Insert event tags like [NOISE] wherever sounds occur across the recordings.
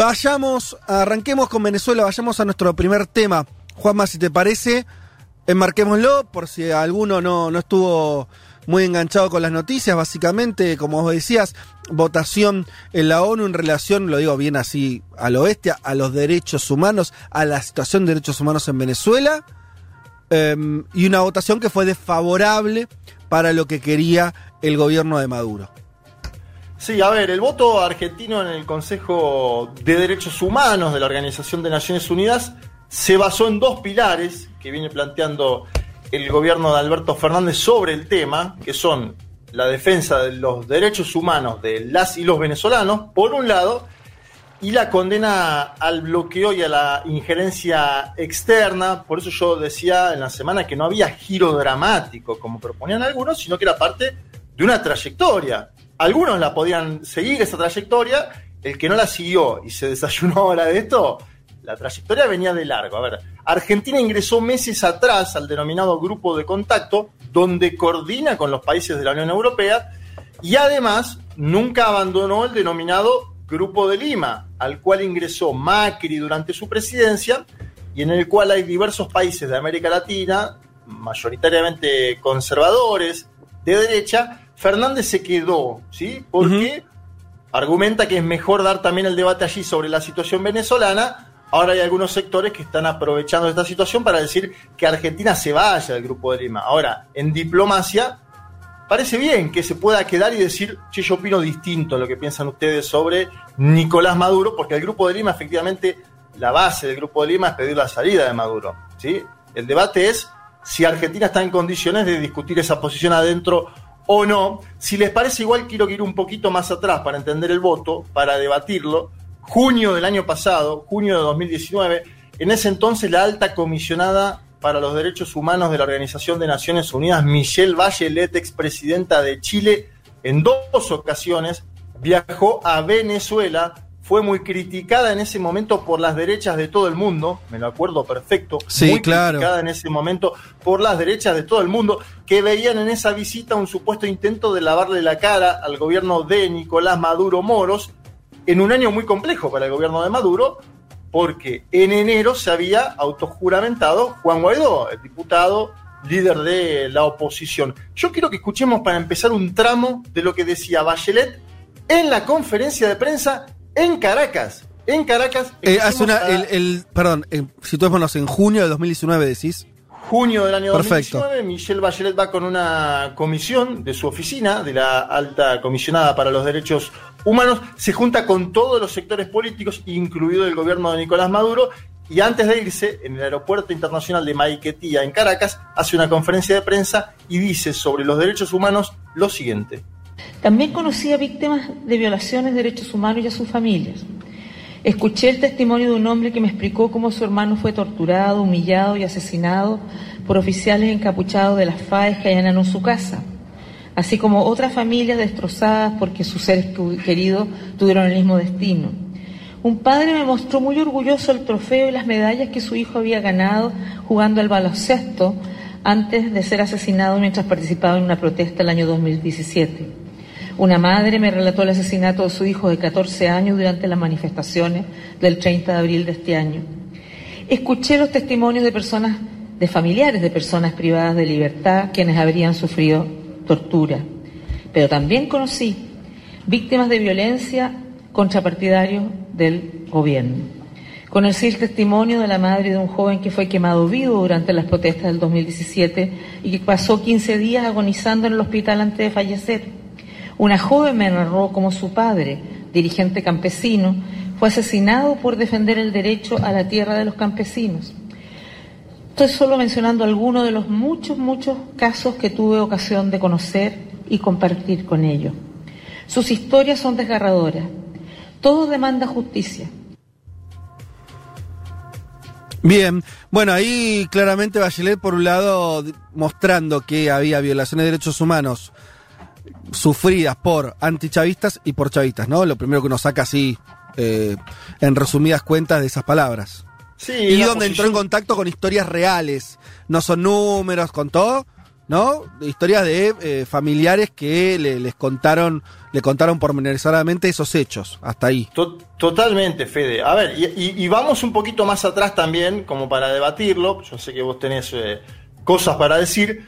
Vayamos, arranquemos con Venezuela, vayamos a nuestro primer tema. Juanma, si te parece, enmarquémoslo por si alguno no, no estuvo muy enganchado con las noticias. Básicamente, como vos decías, votación en la ONU en relación, lo digo bien así, al oeste, a los derechos humanos, a la situación de derechos humanos en Venezuela. Em, y una votación que fue desfavorable para lo que quería el gobierno de Maduro. Sí, a ver, el voto argentino en el Consejo de Derechos Humanos de la Organización de Naciones Unidas se basó en dos pilares que viene planteando el gobierno de Alberto Fernández sobre el tema, que son la defensa de los derechos humanos de las y los venezolanos, por un lado, y la condena al bloqueo y a la injerencia externa. Por eso yo decía en la semana que no había giro dramático, como proponían algunos, sino que era parte de una trayectoria algunos la podían seguir esa trayectoria, el que no la siguió y se [LAUGHS] desayunó ahora de esto, la trayectoria venía de largo. A ver, Argentina ingresó meses atrás al denominado grupo de contacto, donde coordina con los países de la Unión Europea y además nunca abandonó el denominado Grupo de Lima, al cual ingresó Macri durante su presidencia y en el cual hay diversos países de América Latina, mayoritariamente conservadores, de derecha, Fernández se quedó, ¿sí? Porque argumenta que es mejor dar también el debate allí sobre la situación venezolana. Ahora hay algunos sectores que están aprovechando esta situación para decir que Argentina se vaya del Grupo de Lima. Ahora, en diplomacia, parece bien que se pueda quedar y decir, che, yo opino distinto a lo que piensan ustedes sobre Nicolás Maduro, porque el Grupo de Lima, efectivamente, la base del Grupo de Lima es pedir la salida de Maduro. ¿sí? El debate es si Argentina está en condiciones de discutir esa posición adentro o no. Si les parece igual, quiero ir un poquito más atrás para entender el voto, para debatirlo. Junio del año pasado, junio de 2019, en ese entonces la alta comisionada para los derechos humanos de la Organización de Naciones Unidas, Michelle Bachelet, expresidenta de Chile, en dos ocasiones viajó a Venezuela fue muy criticada en ese momento por las derechas de todo el mundo, me lo acuerdo perfecto, sí, muy claro. criticada en ese momento por las derechas de todo el mundo, que veían en esa visita un supuesto intento de lavarle la cara al gobierno de Nicolás Maduro Moros, en un año muy complejo para el gobierno de Maduro, porque en enero se había autojuramentado Juan Guaidó, el diputado líder de la oposición. Yo quiero que escuchemos para empezar un tramo de lo que decía Bachelet en la conferencia de prensa en Caracas. En Caracas. Eh, hace una, el, el, perdón, eh, situémonos en junio de 2019, decís. Junio del año Perfecto. 2019, Michelle Bachelet va con una comisión de su oficina, de la alta comisionada para los derechos humanos, se junta con todos los sectores políticos, incluido el gobierno de Nicolás Maduro, y antes de irse, en el aeropuerto internacional de Maiquetía, en Caracas, hace una conferencia de prensa y dice sobre los derechos humanos lo siguiente. También conocí a víctimas de violaciones de derechos humanos y a sus familias. Escuché el testimonio de un hombre que me explicó cómo su hermano fue torturado, humillado y asesinado por oficiales encapuchados de las FAES que allanaron su casa, así como otras familias destrozadas porque sus seres queridos tuvieron el mismo destino. Un padre me mostró muy orgulloso el trofeo y las medallas que su hijo había ganado jugando al baloncesto antes de ser asesinado mientras participaba en una protesta el año 2017. Una madre me relató el asesinato de su hijo de 14 años durante las manifestaciones del 30 de abril de este año. Escuché los testimonios de personas, de familiares de personas privadas de libertad, quienes habrían sufrido tortura. Pero también conocí víctimas de violencia contra partidarios del gobierno. Conocí el testimonio de la madre de un joven que fue quemado vivo durante las protestas del 2017 y que pasó 15 días agonizando en el hospital antes de fallecer. Una joven me narró cómo su padre, dirigente campesino, fue asesinado por defender el derecho a la tierra de los campesinos. Estoy solo mencionando algunos de los muchos, muchos casos que tuve ocasión de conocer y compartir con ellos. Sus historias son desgarradoras. Todo demanda justicia. Bien, bueno, ahí claramente Bachelet, por un lado, mostrando que había violaciones de derechos humanos sufridas por antichavistas y por chavistas, ¿no? Lo primero que uno saca así, eh, en resumidas cuentas, de esas palabras. Sí, y donde entró en contacto con historias reales, no son números, con todo, ¿no? Historias de eh, familiares que le- les contaron, le contaron pormenorizadamente esos hechos, hasta ahí. To- Totalmente, Fede. A ver, y, y- y vamos un poquito más atrás también, como para debatirlo. Yo sé que vos tenés eh, cosas para decir.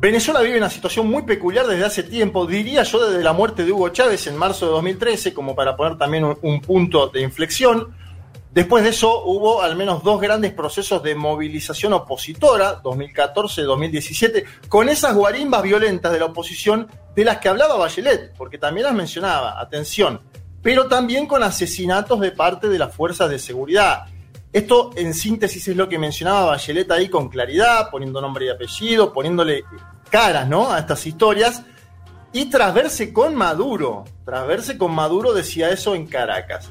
Venezuela vive una situación muy peculiar desde hace tiempo, diría yo desde la muerte de Hugo Chávez en marzo de 2013, como para poner también un, un punto de inflexión. Después de eso hubo al menos dos grandes procesos de movilización opositora, 2014-2017, con esas guarimbas violentas de la oposición de las que hablaba Bachelet, porque también las mencionaba, atención, pero también con asesinatos de parte de las fuerzas de seguridad. Esto en síntesis es lo que mencionaba Bachelet ahí con claridad, poniendo nombre y apellido, poniéndole caras ¿no? a estas historias. Y tras verse con Maduro, tras verse con Maduro decía eso en Caracas.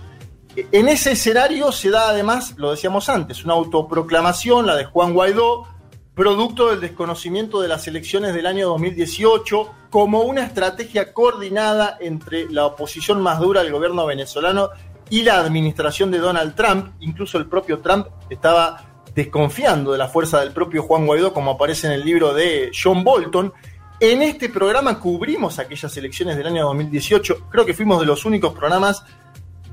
En ese escenario se da además, lo decíamos antes, una autoproclamación, la de Juan Guaidó, producto del desconocimiento de las elecciones del año 2018, como una estrategia coordinada entre la oposición más dura del gobierno venezolano y la administración de Donald Trump. Incluso el propio Trump estaba desconfiando de la fuerza del propio Juan Guaidó, como aparece en el libro de John Bolton. En este programa cubrimos aquellas elecciones del año 2018. Creo que fuimos de los únicos programas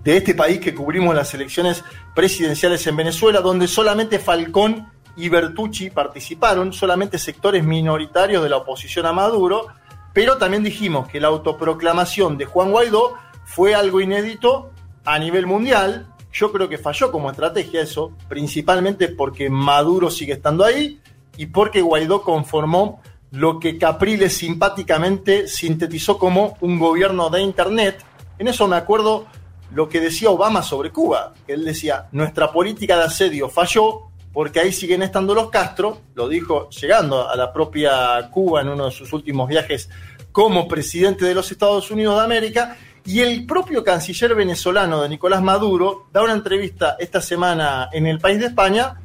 de este país que cubrimos las elecciones presidenciales en Venezuela, donde solamente Falcón y Bertucci participaron, solamente sectores minoritarios de la oposición a Maduro, pero también dijimos que la autoproclamación de Juan Guaidó fue algo inédito a nivel mundial. Yo creo que falló como estrategia eso, principalmente porque Maduro sigue estando ahí y porque Guaidó conformó lo que Capriles simpáticamente sintetizó como un gobierno de Internet. En eso me acuerdo lo que decía Obama sobre Cuba, él decía, nuestra política de asedio falló porque ahí siguen estando los Castro, lo dijo llegando a la propia Cuba en uno de sus últimos viajes como presidente de los Estados Unidos de América, y el propio canciller venezolano de Nicolás Maduro da una entrevista esta semana en el país de España,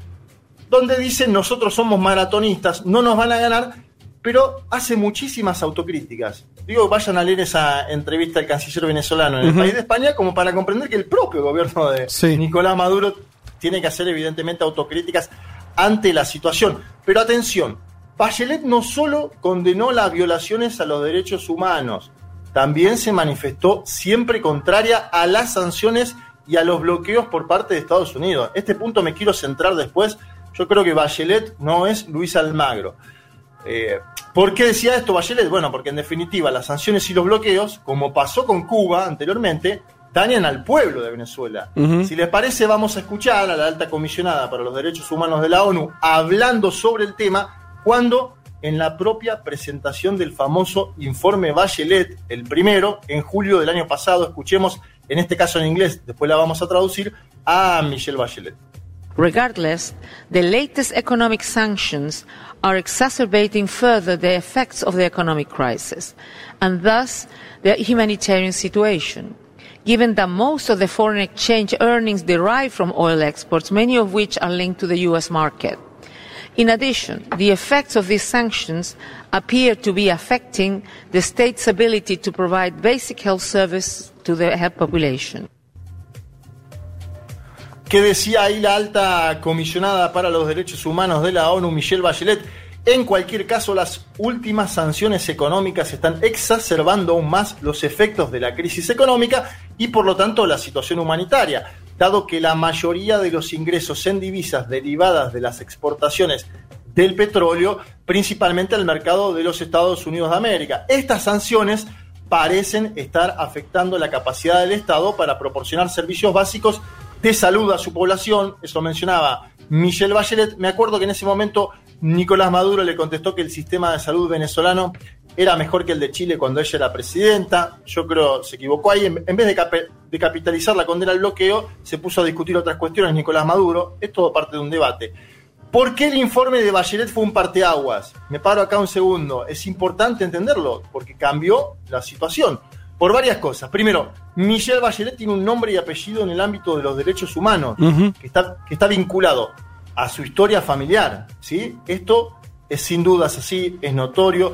donde dice nosotros somos maratonistas, no nos van a ganar, pero hace muchísimas autocríticas. Digo, vayan a leer esa entrevista al canciller venezolano en el país de España como para comprender que el propio gobierno de Sí. Nicolás Maduro tiene que hacer evidentemente autocríticas ante la situación. Pero atención, Bachelet no solo condenó las violaciones a los derechos humanos, también se manifestó siempre contraria a las sanciones y a los bloqueos por parte de Estados Unidos. Este punto me quiero centrar después. Yo creo que Bachelet no es Luis Almagro. Eh, ¿Por qué decía esto Bachelet? Bueno, porque en definitiva las sanciones y los bloqueos, como pasó con Cuba anteriormente, dañan al pueblo de Venezuela. Si les parece, vamos a escuchar a la alta comisionada para los derechos humanos de la ONU hablando sobre el tema cuando en la propia presentación del famoso informe Bachelet, el primero, en julio del año pasado, escuchemos, en este caso en inglés, después la vamos a traducir, a Michelle Bachelet. Regardless, the latest economic sanctions are exacerbating further the effects of the economic crisis and thus the humanitarian situation. Given that most of the foreign exchange earnings derive from oil exports, many of which are linked to the US market. In addition, the effects of these sanctions appear to be affecting the state's ability to provide basic health service to the health population. ¿Qué decía ahí la alta comisionada para los derechos humanos de la ONU, Michelle Bachelet? En cualquier caso, las últimas sanciones económicas están exacerbando aún más los efectos de la crisis económica y por lo tanto la situación humanitaria, dado que la mayoría de los ingresos en divisas derivadas de las exportaciones del petróleo, principalmente al mercado de los Estados Unidos de América. Estas sanciones parecen estar afectando la capacidad del Estado para proporcionar servicios básicos de salud a su población, eso mencionaba Michelle Bachelet. Me acuerdo que en ese momento Nicolás Maduro le contestó que el sistema de salud venezolano era mejor que el de Chile cuando ella era presidenta. Yo creo se equivocó ahí. En en vez de, cape- de capitalizar la condena al bloqueo, se puso a discutir otras cuestiones Nicolás Maduro. Es todo parte de un debate. ¿Por qué el informe de Bachelet fue un parteaguas? Me paro acá un segundo. Es importante entenderlo porque cambió la situación. por varias cosas. Primero, Michelle Bachelet tiene un nombre y apellido en el ámbito de los derechos humanos, que, está, que está vinculado a su historia familiar. ¿sí? Esto es sin dudas así, es notorio.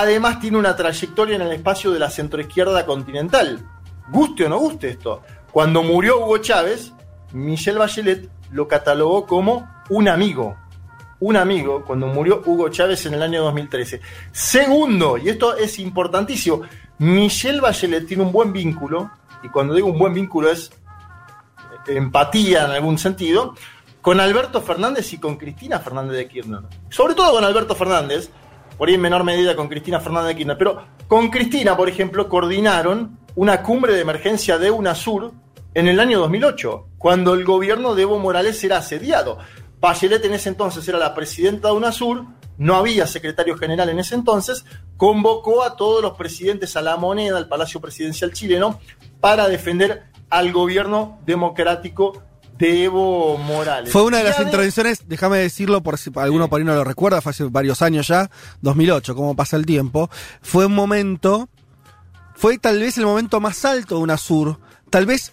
Además tiene una trayectoria en el espacio de la centroizquierda continental. Guste o no guste esto. Cuando murió Hugo Chávez, Michelle Bachelet lo catalogó como un amigo. Un amigo cuando murió Hugo Chávez en el año 2013. Segundo, y esto es importantísimo, Michelle Bachelet tiene un buen vínculo, y cuando digo un buen vínculo es empatía en algún sentido, con Alberto Fernández y con Cristina Fernández de Kirchner. Sobre todo con Alberto Fernández, por ahí en menor medida con Cristina Fernández de Kirchner, pero con Cristina, por ejemplo, coordinaron una cumbre de emergencia de UNASUR en el año 2008, cuando el gobierno de Evo Morales era asediado. Bachelet en ese entonces era la presidenta de UNASUR, no había secretario general en ese entonces, convocó a todos los presidentes a la moneda, al Palacio Presidencial chileno, para defender al gobierno democrático de Evo Morales. Fue una de las intervenciones, déjame decirlo por si alguno por ahí no lo recuerda, fue hace varios años ya, 2008, cómo pasa el tiempo. Fue un momento, fue tal vez el momento más alto de UNASUR, tal vez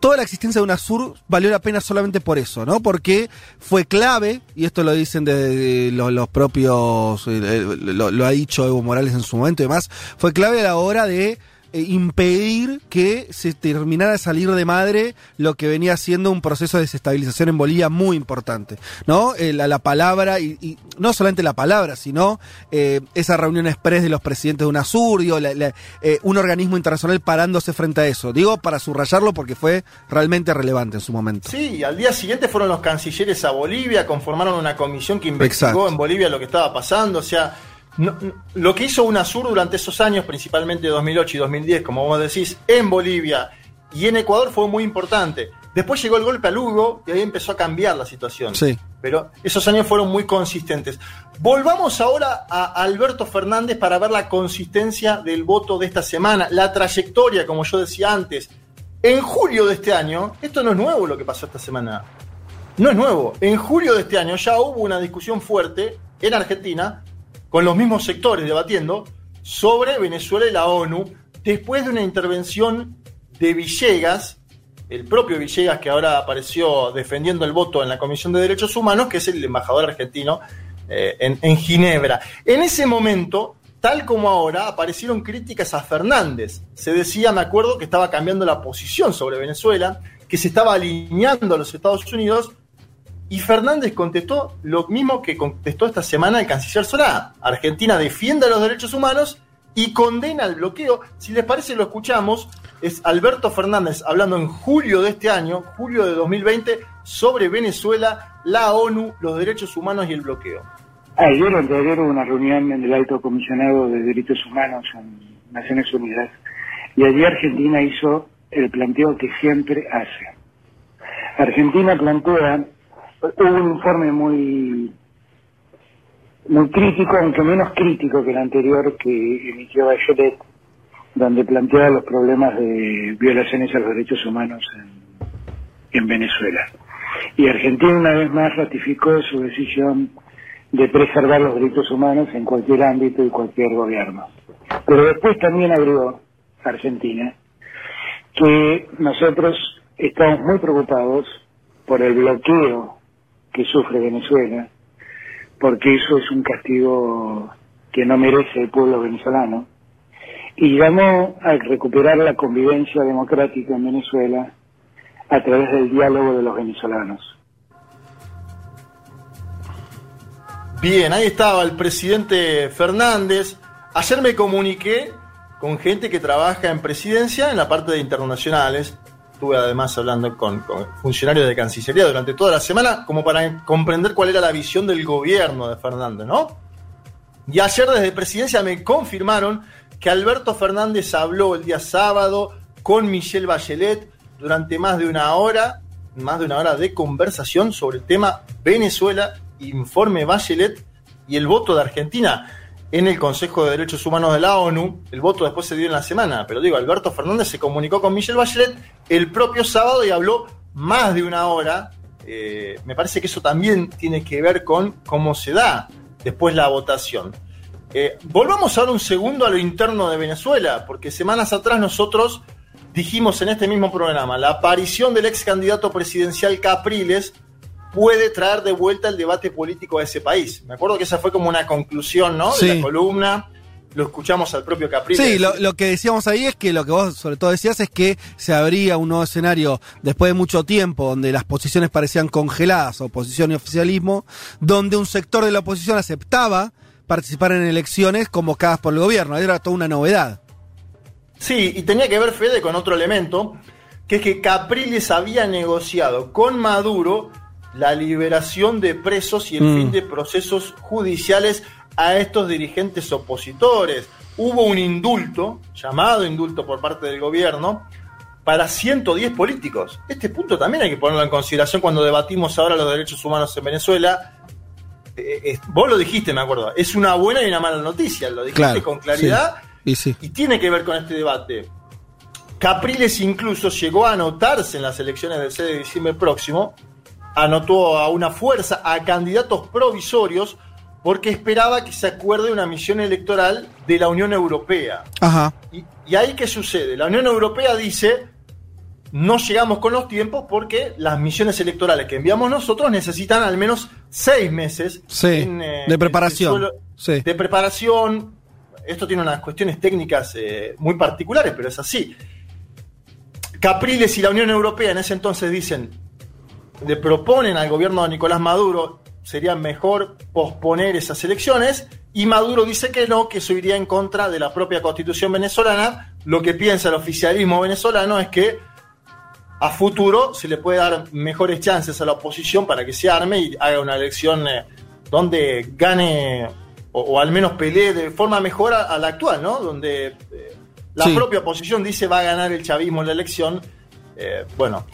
toda la existencia de UNASUR valió la pena solamente por eso, ¿no? Porque fue clave, y esto lo dicen de, de los, los propios, eh, eh, lo, lo ha dicho Evo Morales en su momento y demás, fue clave a la hora de eh, impedir que se terminara de salir de madre lo que venía siendo un proceso de desestabilización en Bolivia muy importante, ¿no? Eh, la, la palabra, y, y no solamente la palabra, sino eh, esa reunión express de los presidentes de UNASUR, digo, la- la- un organismo internacional parándose frente a eso. Digo, para subrayarlo porque fue realmente relevante en su momento. Sí, al día siguiente fueron los cancilleres a Bolivia, conformaron una comisión que investigó Exacto. en Bolivia lo que estaba pasando. O sea, no- no- lo que hizo UNASUR durante esos años, principalmente 2008 y 2010, como vos decís, en Bolivia y en Ecuador fue muy importante. Después llegó el golpe a Lugo y ahí empezó a cambiar la situación. Sí. Pero esos años fueron muy consistentes. Volvamos ahora a Alberto Fernández para ver la consistencia del voto de esta semana, la trayectoria, como yo decía antes. En julio de este año, esto no es nuevo lo que pasó esta semana. No es nuevo. En julio de este año ya hubo una discusión fuerte en Argentina, con los mismos sectores debatiendo, sobre Venezuela y la ONU, después de una intervención de Villegas, el propio Villegas que ahora apareció defendiendo el voto en la Comisión de Derechos Humanos, que es el embajador argentino eh, en, en Ginebra. En ese momento, tal como ahora, aparecieron críticas a Fernández. Se decía, me acuerdo, que estaba cambiando la posición sobre Venezuela, que se estaba alineando a los Estados Unidos, y Fernández contestó lo mismo que contestó esta semana el canciller Solá. Argentina defiende los derechos humanos y condena el bloqueo. Si les parece, lo escuchamos. Es Alberto Fernández hablando en julio de este año, julio de 2020, sobre Venezuela, la ONU, los derechos humanos y el bloqueo. Ayer o anteayer hubo una reunión en el Alto Comisionado de Derechos Humanos en Naciones Unidas y allí Argentina hizo el planteo que siempre hace. Argentina plantea, hubo un informe muy muy crítico, aunque menos crítico que el anterior que emitió Bachelet, donde plantea los problemas de violaciones a los derechos humanos en, en Venezuela. Y Argentina una vez más ratificó su decisión de preservar los derechos humanos en cualquier ámbito y cualquier gobierno. Pero después también agregó Argentina que nosotros estamos muy preocupados por el bloqueo que sufre Venezuela, porque eso es un castigo que no merece el pueblo venezolano, y llamó a recuperar la convivencia democrática en Venezuela a través del diálogo de los venezolanos. Bien, ahí estaba el presidente Fernández. Ayer me comuniqué con gente que trabaja en presidencia en la parte de internacionales. Estuve además hablando con, funcionarios de Cancillería durante toda la semana, como para comprender cuál era la visión del gobierno de Fernández, ¿no? Y ayer desde presidencia me confirmaron que Alberto Fernández habló el día sábado con Michelle Bachelet durante más de una hora, más de una hora de conversación sobre el tema Venezuela, informe Bachelet y el voto de Argentina en el Consejo de Derechos Humanos de la ONU. El voto después se dio en la semana, pero digo, Alberto Fernández se comunicó con Michelle Bachelet el propio sábado y habló más de una hora. Eh, me parece que eso también tiene que ver con cómo se da después la votación. Eh, volvamos ahora un segundo a lo interno de Venezuela, porque semanas atrás nosotros dijimos en este mismo programa, la aparición del ex candidato presidencial Capriles puede traer de vuelta el debate político a ese país. Me acuerdo que esa fue como una conclusión, ¿no? Sí. De la columna. Lo escuchamos al propio Capriles. Sí, lo, lo que decíamos ahí es que lo que vos sobre todo decías es que se abría un nuevo escenario después de mucho tiempo donde las posiciones parecían congeladas, oposición y oficialismo, donde un sector de la oposición aceptaba participar en elecciones convocadas por el gobierno. Era toda una novedad. Sí, y tenía que ver, Fede, con otro elemento, que es que Capriles había negociado con Maduro la liberación de presos y el Mm. fin de procesos judiciales a estos dirigentes opositores. Hubo un indulto, llamado indulto por parte del gobierno, para 110 políticos. Este punto también hay que ponerlo en consideración cuando debatimos ahora los derechos humanos en Venezuela. Eh, eh, vos lo dijiste, me acuerdo. Es una buena y una mala noticia. Lo dijiste Claro, con claridad sí. Y sí. y tiene que ver con este debate. Capriles incluso llegó a anotarse en las elecciones del 6 de diciembre próximo, anotó a una fuerza, a candidatos provisorios, porque esperaba que se acuerde una misión electoral de la Unión Europea. Ajá. Y, y ahí qué sucede? La Unión Europea dice, no llegamos con los tiempos porque las misiones electorales que enviamos nosotros necesitan al menos seis meses Sí, eh, de preparación. el suelo- Sí. de preparación. Esto tiene unas cuestiones técnicas eh, muy particulares, pero es así. Capriles y la Unión Europea en ese entonces dicen, le proponen al gobierno de Nicolás Maduro, sería mejor posponer esas elecciones, y Maduro dice que no, que eso iría en contra de la propia constitución venezolana. Lo que piensa el oficialismo venezolano es que a futuro se le puede dar mejores chances a la oposición para que se arme y haga una elección eh, donde gane o, o al menos pelee de forma mejor a, a la actual, ¿no? Donde eh, la Sí. propia oposición dice va a ganar el chavismo en la elección. Eh, bueno,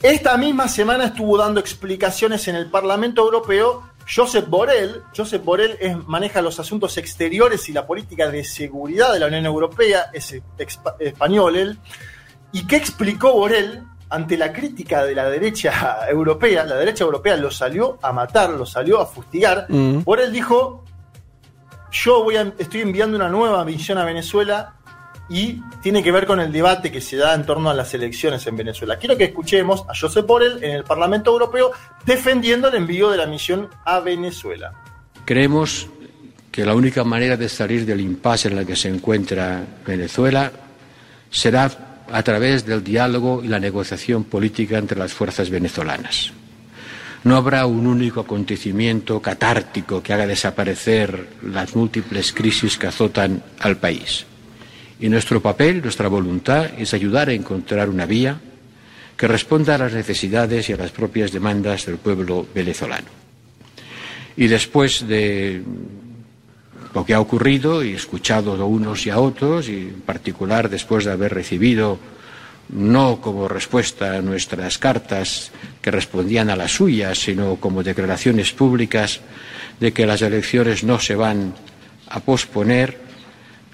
esta misma semana estuvo dando explicaciones en el Parlamento Europeo Josep Borrell. Josep Borrell es- maneja los asuntos exteriores y la política de seguridad de la Unión Europea, es español él. ¿Y qué explicó Borrell ante la crítica de la derecha [LAUGHS] europea? La derecha europea lo salió a matar, lo salió a fustigar. Mm. Borrell dijo, yo voy a- estoy enviando una nueva misión a Venezuela y tiene que ver con el debate que se da en torno a las elecciones en Venezuela. Quiero que escuchemos a Josep Borrell en el Parlamento Europeo defendiendo el envío de la misión a Venezuela. Creemos que la única manera de salir del impasse en el que se encuentra Venezuela será a través del diálogo y la negociación política entre las fuerzas venezolanas. No habrá un único acontecimiento catártico que haga desaparecer las múltiples crisis que azotan al país. Y nuestro papel, nuestra voluntad es ayudar a encontrar una vía que responda a las necesidades y a las propias demandas del pueblo venezolano. Y después de lo que ha ocurrido y escuchado a unos y a otros, y en particular después de haber recibido, no como respuesta a nuestras cartas que respondían a las suyas, sino como declaraciones públicas de que las elecciones no se van a posponer,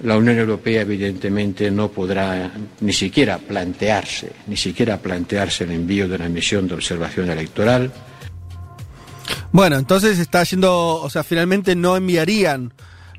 la Unión Europea evidentemente no podrá ni siquiera plantearse, ni siquiera plantearse el envío de una misión de observación electoral, Bueno, entonces está yendo, o sea, finalmente no enviarían,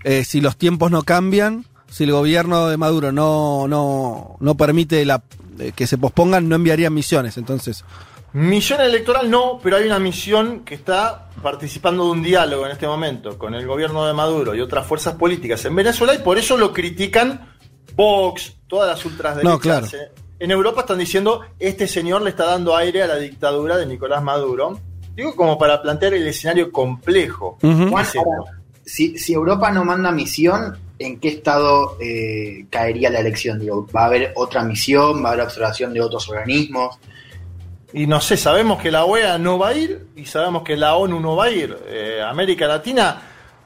eh, si los tiempos no cambian, si el gobierno de Maduro no, no, no permite la, eh, que se pospongan, no enviarían misiones. Entonces, Misión electoral no, pero hay una misión que está participando de un diálogo en este momento con el gobierno de Maduro y otras fuerzas políticas en Venezuela y por eso lo critican Vox, todas las ultraderechas. No, claro. Eh, En Europa están diciendo, este señor le está dando aire a la dictadura de Nicolás Maduro. Digo como para plantear el escenario complejo. Ahora, si, si Europa no manda misión, ¿en qué estado eh, caería la elección? Digo, ¿Va a haber otra misión? ¿Va a haber observación de otros organismos? Y no sé, sabemos que la OEA no va a ir y sabemos que la ONU no va a ir. Eh, América Latina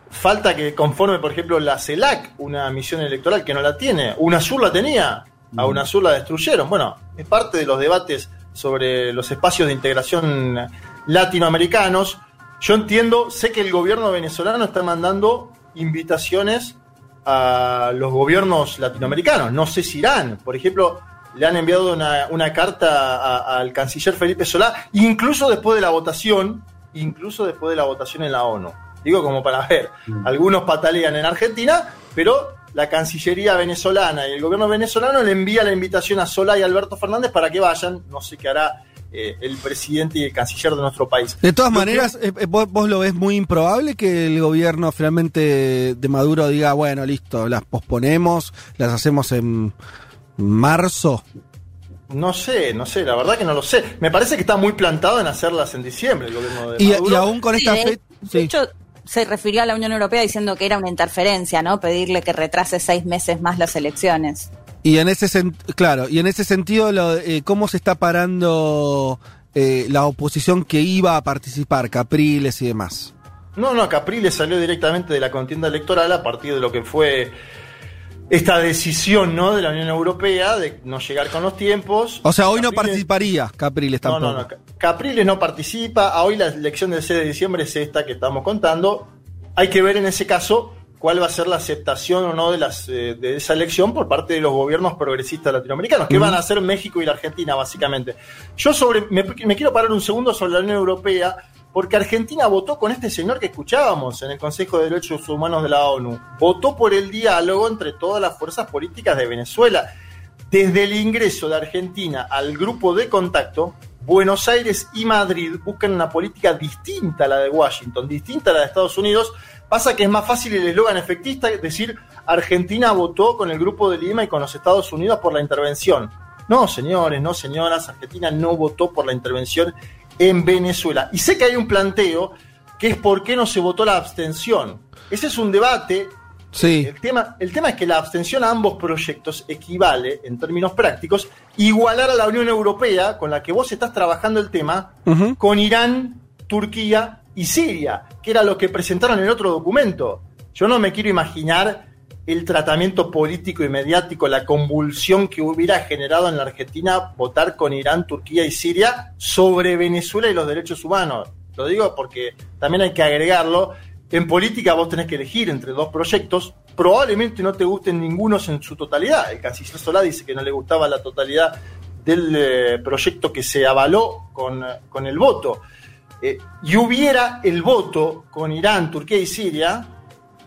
falta que conforme, por ejemplo, la CELAC, una misión electoral que no la tiene. UNASUR la tenía, a UNASUR la destruyeron. Bueno, es parte de los debates sobre los espacios de integración latinoamericanos. Yo entiendo, sé que el gobierno venezolano está mandando invitaciones a los gobiernos latinoamericanos. No sé si irán. Por ejemplo, le han enviado una, una carta al canciller Felipe Solá, incluso después de la votación, incluso después de la votación en la ONU. Digo como para ver, Mm. algunos patalean en Argentina, pero la Cancillería venezolana y el gobierno venezolano le envía la invitación a Solá y Alberto Fernández para que vayan, no sé qué hará eh, el presidente y el canciller de nuestro país. De todas maneras, eh, eh, vos, vos lo ves muy improbable que el gobierno finalmente de Maduro diga, bueno, listo, las posponemos, las hacemos en marzo. No sé, no sé, la verdad que no lo sé. Me parece que está muy plantado en hacerlas en diciembre el gobierno de Y, Maduro. y aún con Sí, esta de- fecha... de hecho, se refirió a la Unión Europea diciendo que era una interferencia, ¿no? Pedirle que retrase seis meses más las elecciones. Y en ese sen- claro, y en ese sentido, lo- eh, ¿cómo se está parando eh, la oposición que iba a participar, Capriles y demás? No, no, Capriles salió directamente de la contienda electoral a partir de lo que fue esta decisión ¿no? de la Unión Europea de no llegar con los tiempos. O sea, hoy no participaría Capriles No, tampoco. no, no. Ca- Capriles no participa. Hoy la elección del 6 de diciembre es esta que estamos contando. Hay que ver en ese caso cuál va a ser la aceptación o no de, las, eh, de esa elección por parte de los gobiernos progresistas latinoamericanos, que van a ser México y la Argentina, básicamente. Yo sobre me, me quiero parar un segundo sobre la Unión Europea, porque Argentina votó con este señor que escuchábamos en el Consejo de Derechos Humanos de la ONU. Votó por el diálogo entre todas las fuerzas políticas de Venezuela. Desde el ingreso de Argentina al grupo de contacto, Buenos Aires y Madrid buscan una política distinta a la de Washington, distinta a la de Estados Unidos. Pasa que es más fácil el eslogan efectista, decir, Argentina votó con el grupo de Lima y con los Estados Unidos por la intervención. No, señores, no, señoras, Argentina no votó por la intervención en Venezuela. Y sé que hay un planteo que es por qué no se votó la abstención. Ese es un debate Sí. el tema, el tema es que la abstención a ambos proyectos equivale, en términos prácticos, igualar a la Unión Europea, con la que vos estás trabajando el tema, con Irán, Turquía y Siria, que era lo que presentaron en el otro documento. Yo no me quiero imaginar el tratamiento político y mediático, la convulsión que hubiera generado en la Argentina votar con Irán, Turquía y Siria sobre Venezuela y los derechos humanos. Lo digo porque también hay que agregarlo. En política vos tenés que elegir entre dos proyectos. Probablemente no te gusten ningunos en su totalidad. El canciller Solá dice que no le gustaba la totalidad del eh, proyecto que se avaló con, con el voto. Eh, y hubiera el voto con Irán, Turquía y Siria,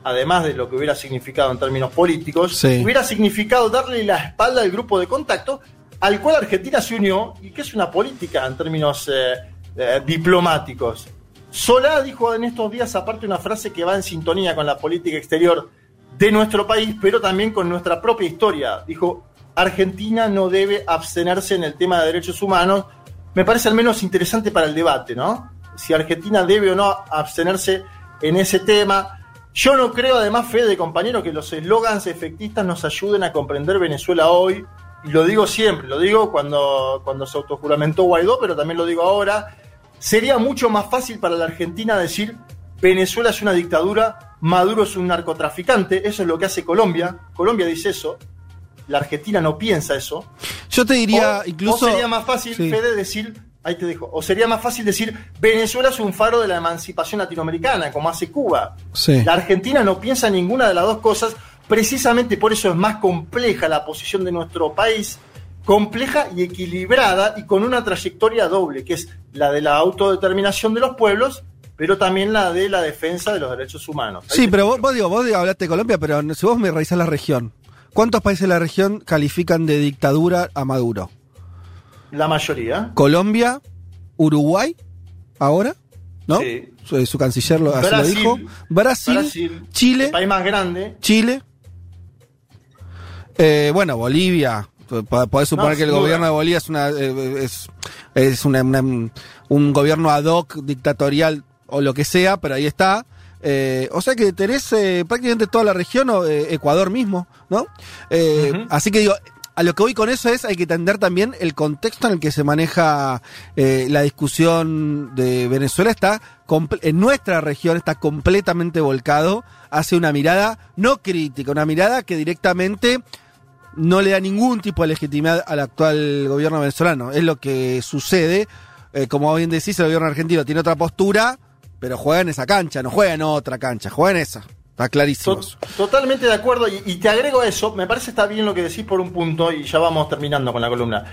además de lo que hubiera significado en términos políticos, Sí. hubiera significado darle la espalda al grupo de contacto al cual Argentina se unió y que es una política en términos eh, eh, diplomáticos. Solá dijo en estos días aparte una frase que va en sintonía con la política exterior de nuestro país, pero también con nuestra propia historia. Dijo, Argentina no debe abstenerse en el tema de derechos humanos. Me parece al menos interesante para el debate, ¿no? Si Argentina debe o no abstenerse en ese tema. Yo no creo, además, Fede, compañero, que los eslogans efectistas nos ayuden a comprender Venezuela hoy. Y lo digo siempre, lo digo cuando, cuando se autojuramentó Guaidó, pero también lo digo ahora. Sería mucho más fácil para la Argentina decir Venezuela es una dictadura, Maduro es un narcotraficante, eso es lo que hace Colombia. Colombia dice eso, la Argentina no piensa eso. Yo te diría, O- incluso... O sería más fácil, Sí. Fede, decir, ahí te dejo, o sería más fácil decir, Venezuela es un faro de la emancipación latinoamericana, como hace Cuba. Sí. La Argentina no piensa ninguna de las dos cosas, precisamente por eso es más compleja la posición de nuestro país, compleja y equilibrada y con una trayectoria doble, que es la de la autodeterminación de los pueblos, pero también la de la defensa de los derechos humanos. Ahí Sí, pero vos, vos digo, vos digo, hablaste de Colombia, pero si vos me revisás la región, ¿cuántos países de la región califican de dictadura a Maduro? La mayoría. Colombia, Uruguay, ahora, ¿no? Sí. Su, su canciller lo, así lo dijo. Brasil, Brasil, Chile, el país más grande. Chile. Eh, bueno, Bolivia. Po- Podés suponer No, que el duda. gobierno de Bolivia es una eh, es, es una- una- un gobierno ad hoc, dictatorial o lo que sea, pero ahí está. Eh, o sea que tenés eh, prácticamente toda la región, o eh, Ecuador mismo, ¿no? Eh. Así que digo, a lo que voy con eso es, hay que entender también el contexto en el que se maneja eh, la discusión de Venezuela. Está en nuestra región está completamente volcado hacia una mirada no crítica, una mirada que directamente no le da ningún tipo de legitimidad al actual gobierno venezolano. Es lo que sucede. Eh, como bien decís, el gobierno argentino tiene otra postura, pero juega en esa cancha, no juega en otra cancha, juega en esa. Está clarísimo. Totalmente de acuerdo, y, y te agrego eso, me parece está bien lo que decís por un punto, y ya vamos terminando con la columna.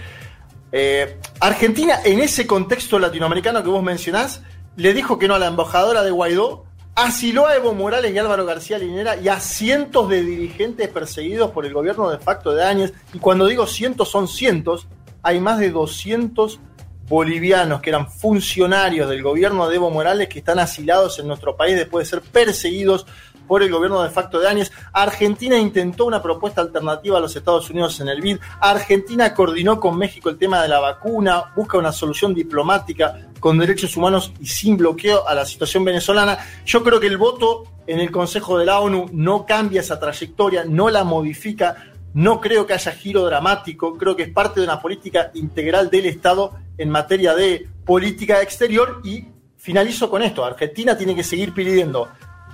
Eh, Argentina, en ese contexto latinoamericano que vos mencionás, le dijo que no a la embajadora de Guaidó asiló a Evo Morales y Álvaro García Linera y a cientos de dirigentes perseguidos por el gobierno de facto de Áñez. Y cuando digo cientos, son cientos. Hay más de 200 bolivianos que eran funcionarios del gobierno de Evo Morales que están asilados en nuestro país después de ser perseguidos por el gobierno de facto de Áñez. Argentina intentó una propuesta alternativa a los Estados Unidos en el BID. Argentina coordinó con México el tema de la vacuna, busca una solución diplomática con derechos humanos y sin bloqueo a la situación venezolana. Yo creo que el voto en el Consejo de la ONU no cambia esa trayectoria, no la modifica. No creo que haya giro dramático, creo que es parte de una política integral del Estado en materia de política exterior y finalizo con esto, Argentina tiene que seguir pidiendo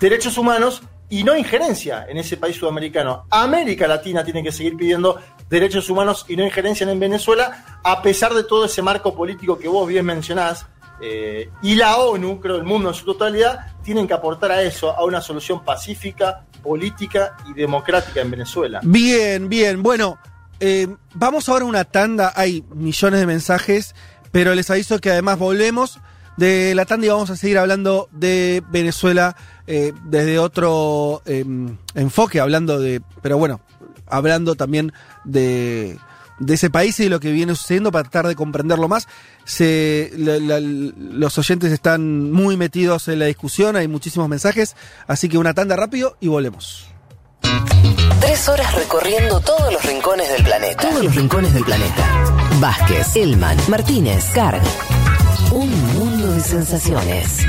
derechos humanos y no injerencia en ese país sudamericano. América Latina tiene que seguir pidiendo derechos humanos y no injerencia en Venezuela, a pesar de todo ese marco político que vos bien mencionás. Eh, y la ONU, creo el mundo en su totalidad, tienen que aportar a eso, a una solución pacífica, política y democrática en Venezuela. Bien, bien. Bueno, eh, vamos ahora a una tanda. Hay millones de mensajes, pero les aviso que además volvemos de la tanda y vamos a seguir hablando de Venezuela eh, desde otro em, enfoque, hablando de, pero bueno, hablando también de, de ese país y de lo que viene sucediendo para tratar de comprenderlo más. Se, la- la- los oyentes están muy metidos en la discusión, hay muchísimos mensajes, así que una tanda rápido y volvemos. Tres horas recorriendo todos los rincones del planeta. Todos los rincones del planeta. Vázquez, Elman, Martínez, Carg. Un de sensaciones.